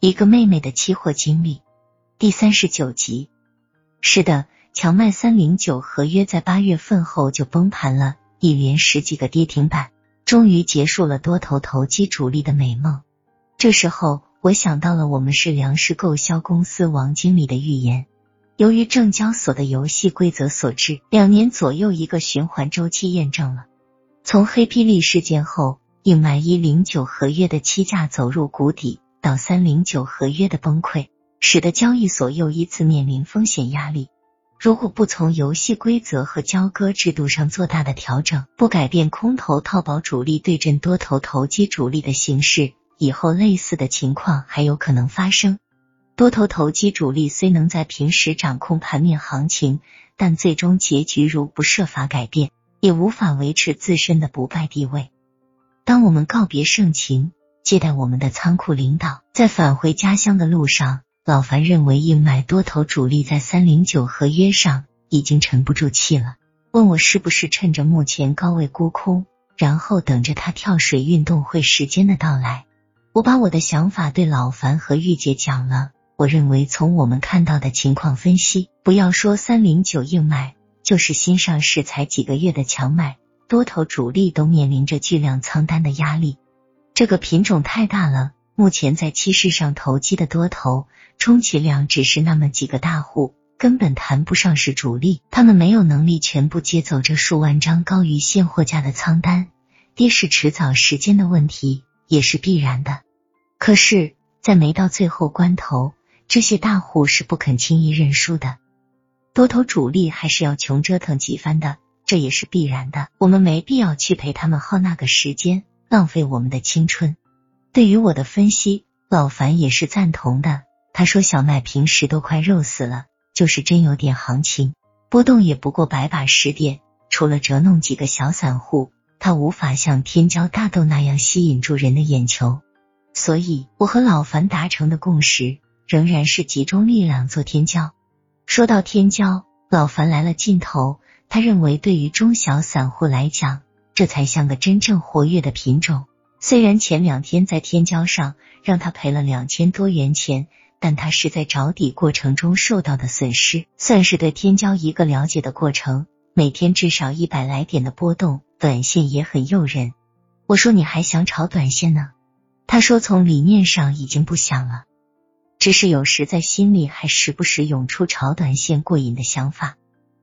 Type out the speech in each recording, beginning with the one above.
一个妹妹的期货经历第三十九集。是的，荞麦三零九合约在八月份后就崩盘了，一连十几个跌停板，终于结束了多头投机主力的美梦。这时候，我想到了我们是粮食购销公司王经理的预言。由于证交所的游戏规则所致，两年左右一个循环周期验证了。从黑霹雳事件后，硬买一零九合约的期价走入谷底。到三零九合约的崩溃，使得交易所又一次面临风险压力。如果不从游戏规则和交割制度上做大的调整，不改变空头套保主力对阵多头投机主力的形式，以后类似的情况还有可能发生。多头投机主力虽能在平时掌控盘面行情，但最终结局如不设法改变，也无法维持自身的不败地位。当我们告别盛情。接待我们的仓库领导，在返回家乡的路上，老樊认为硬买多头主力在三零九合约上已经沉不住气了，问我是不是趁着目前高位沽空，然后等着他跳水运动会时间的到来。我把我的想法对老樊和玉姐讲了，我认为从我们看到的情况分析，不要说三零九硬买，就是新上市才几个月的强买，多头主力都面临着巨量仓单的压力。这个品种太大了，目前在期市上投机的多头，充其量只是那么几个大户，根本谈不上是主力。他们没有能力全部接走这数万张高于现货价的仓单，跌是迟早时间的问题，也是必然的。可是，在没到最后关头，这些大户是不肯轻易认输的，多头主力还是要穷折腾几番的，这也是必然的。我们没必要去陪他们耗那个时间。浪费我们的青春。对于我的分析，老樊也是赞同的。他说：“小麦平时都快肉死了，就是真有点行情，波动也不过百把十点，除了折弄几个小散户，他无法像天骄大豆那样吸引住人的眼球。所以，我和老樊达成的共识仍然是集中力量做天骄。说到天骄，老樊来了劲头。他认为，对于中小散户来讲，这才像个真正活跃的品种。虽然前两天在天骄上让他赔了两千多元钱，但他是在找底过程中受到的损失，算是对天骄一个了解的过程。每天至少一百来点的波动，短线也很诱人。我说你还想炒短线呢？他说从理念上已经不想了，只是有时在心里还时不时涌出炒短线过瘾的想法。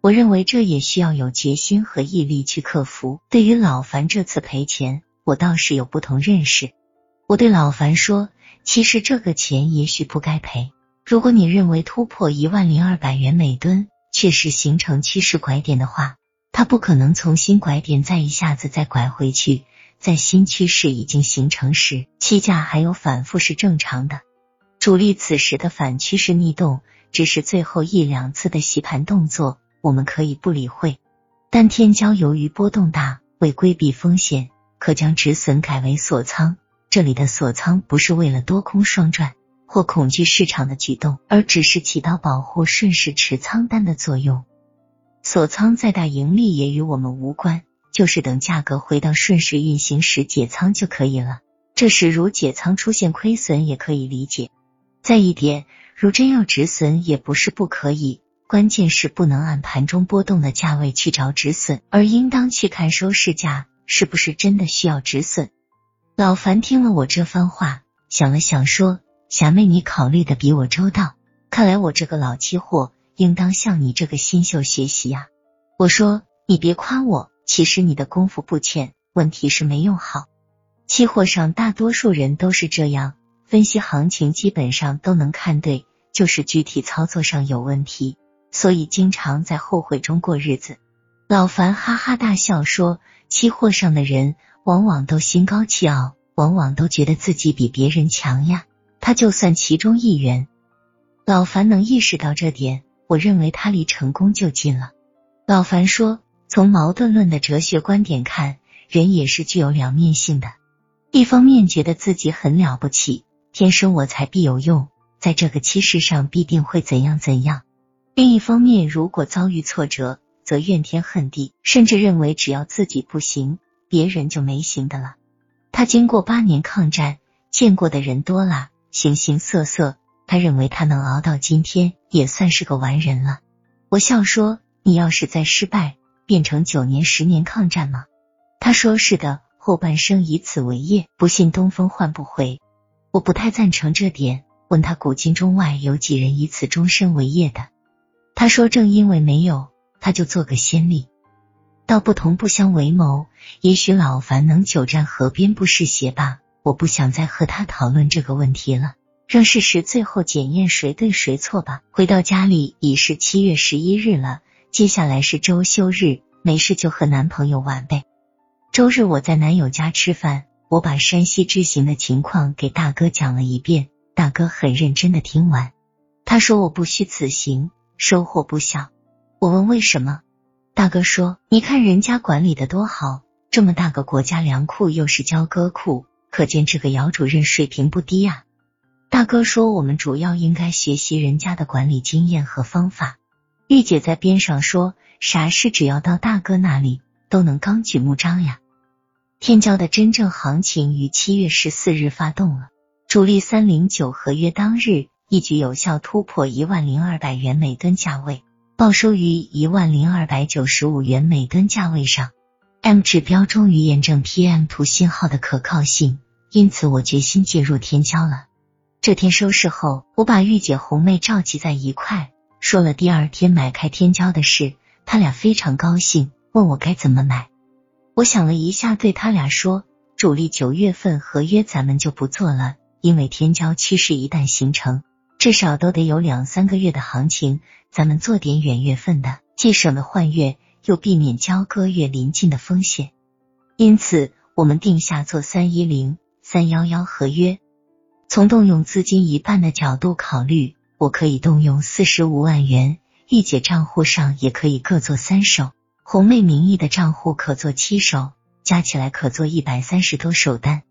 我认为这也需要有决心和毅力去克服。对于老樊这次赔钱，我倒是有不同认识。我对老樊说：“其实这个钱也许不该赔。如果你认为突破一万零二百元每吨确实形成趋势拐点的话，它不可能从新拐点再一下子再拐回去。在新趋势已经形成时，期价还有反复是正常的。主力此时的反趋势逆动，只是最后一两次的洗盘动作。”我们可以不理会，但天骄由于波动大，为规避风险，可将止损改为锁仓。这里的锁仓不是为了多空双赚或恐惧市场的举动，而只是起到保护顺势持仓单的作用。锁仓再大盈利也与我们无关，就是等价格回到顺势运行时解仓就可以了。这时如解仓出现亏损也可以理解。再一点，如真要止损也不是不可以。关键是不能按盘中波动的价位去找止损，而应当去看收市价是不是真的需要止损。老樊听了我这番话，想了想说：“霞妹，你考虑的比我周到，看来我这个老期货应当向你这个新秀学习呀。”我说：“你别夸我，其实你的功夫不浅，问题是没用好。期货上大多数人都是这样分析行情，基本上都能看对，就是具体操作上有问题。”所以经常在后悔中过日子。老樊哈哈大笑说：“期货上的人往往都心高气傲，往往都觉得自己比别人强呀。他就算其中一员。”老樊能意识到这点，我认为他离成功就近了。老樊说：“从矛盾论的哲学观点看，人也是具有两面性的。一方面觉得自己很了不起，天生我材必有用，在这个趋势上必定会怎样怎样。”另一方面，如果遭遇挫折，则怨天恨地，甚至认为只要自己不行，别人就没行的了。他经过八年抗战，见过的人多了，形形色色，他认为他能熬到今天，也算是个完人了。我笑说：“你要是再失败，变成九年、十年抗战吗？”他说：“是的，后半生以此为业，不信东风唤不回。”我不太赞成这点，问他古今中外有几人以此终身为业的？他说：“正因为没有，他就做个先例。”道不同不相为谋，也许老樊能久战河边不湿鞋吧？我不想再和他讨论这个问题了，让事实最后检验谁对谁错吧。回到家里已是七月十一日了，接下来是周休日，没事就和男朋友玩呗。周日我在男友家吃饭，我把山西之行的情况给大哥讲了一遍，大哥很认真的听完，他说我不虚此行，收获不小。我问为什么？大哥说：“你看人家管理的多好，这么大个国家粮库又是交割库，可见这个姚主任水平不低啊。”大哥说：“我们主要应该学习人家的管理经验和方法。”玉姐在边上说：“啥事只要到大哥那里，都能纲举目张呀。”天骄的真正行情于七月十四日发动了，主力三零九合约当日一举有效突破一万零二百元每吨价位。报收于一万零二百九十五元每吨价位上，M 指标终于验证 PM 图信号的可靠性，因此我决心介入天骄了。这天收市后，我把玉姐、红妹召集在一块，说了第二天买开天骄的事，他俩非常高兴，问我该怎么买。我想了一下，对他俩说：主力九月份合约咱们就不做了，因为天骄趋势一旦形成。至少都得有两三个月的行情，咱们做点远月份的，既省得换月，又避免交割月临近的风险。因此，我们定下做三一零、三幺幺合约。从动用资金一半的角度考虑，我可以动用四十五万元，一姐账户上也可以各做三手，红妹名义的账户可做七手，加起来可做一百三十多手单。